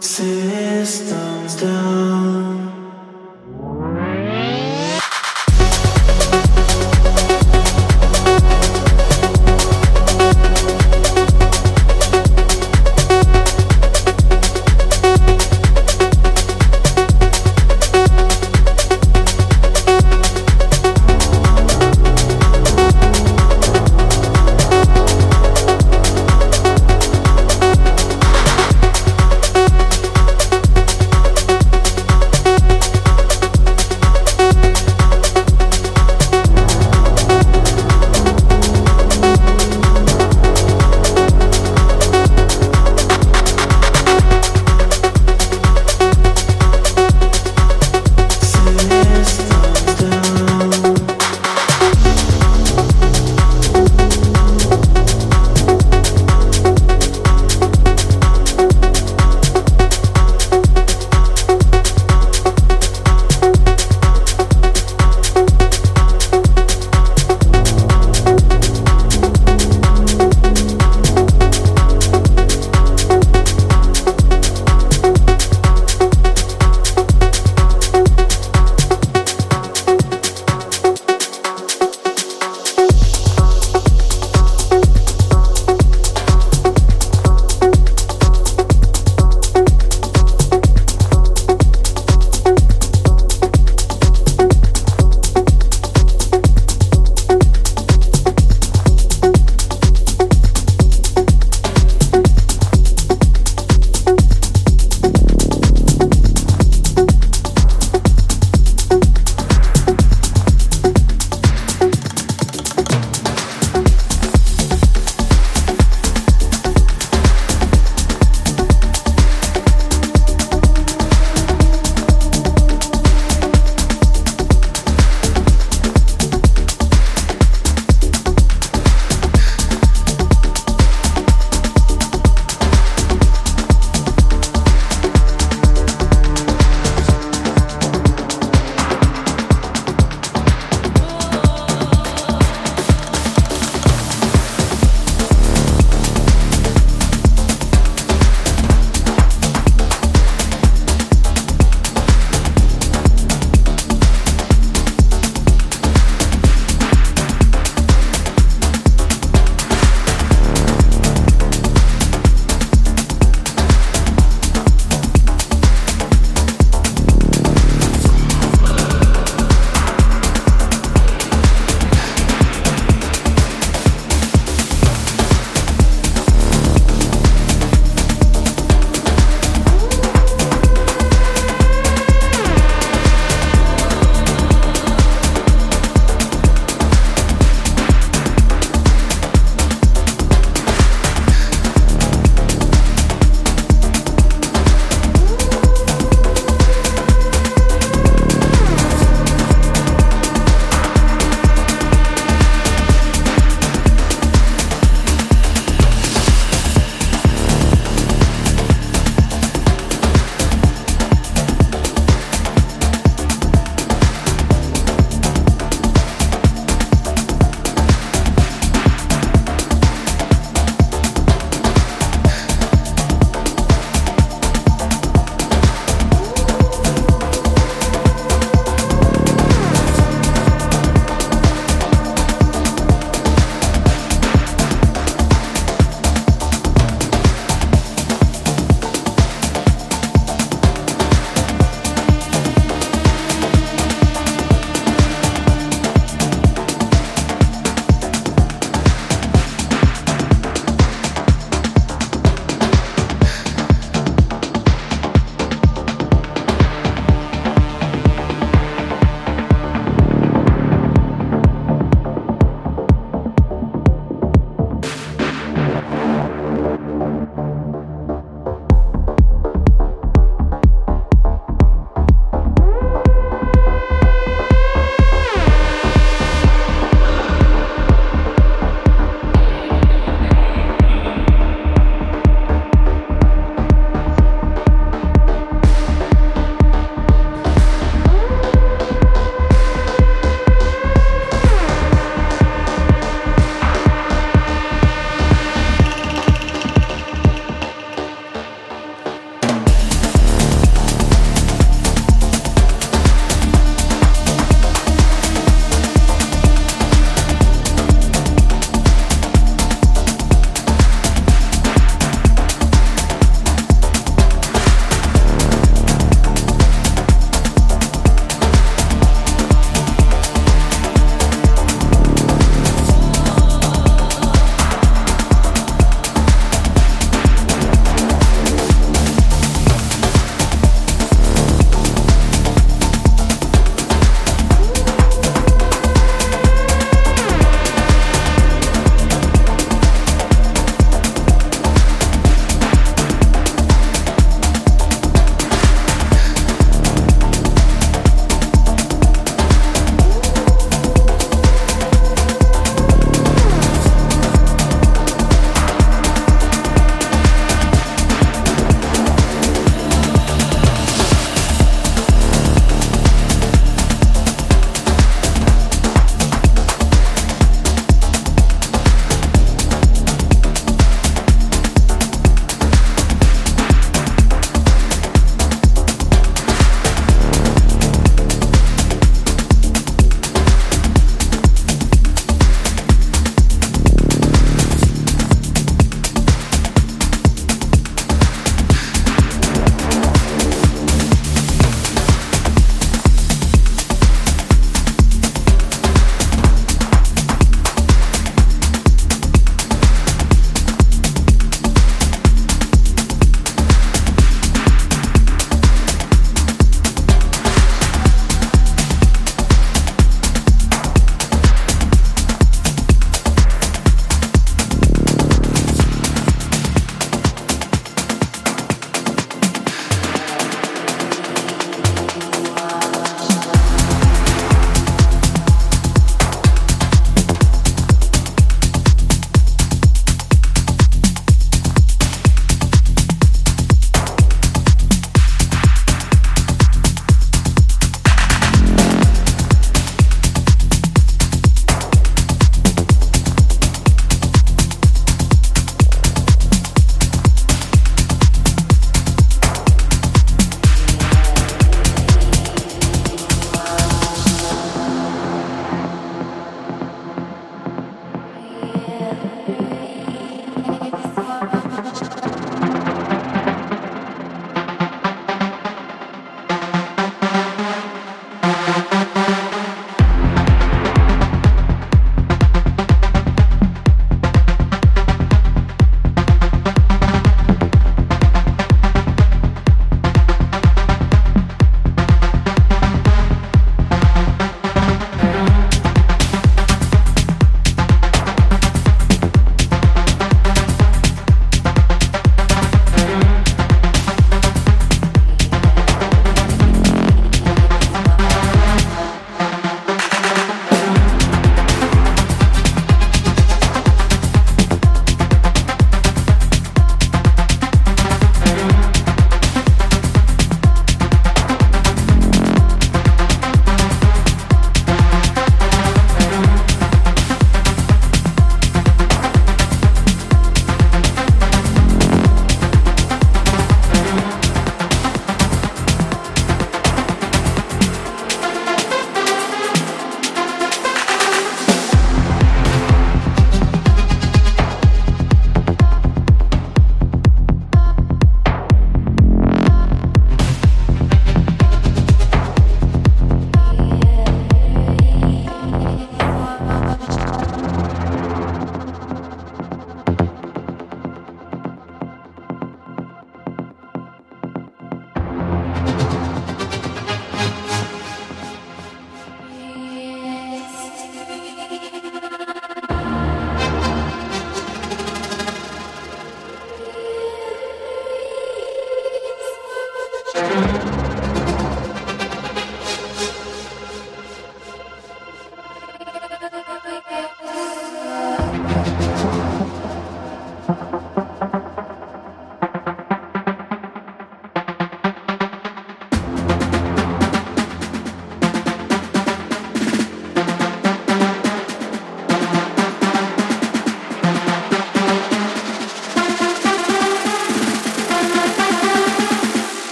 systems down.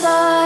Lamb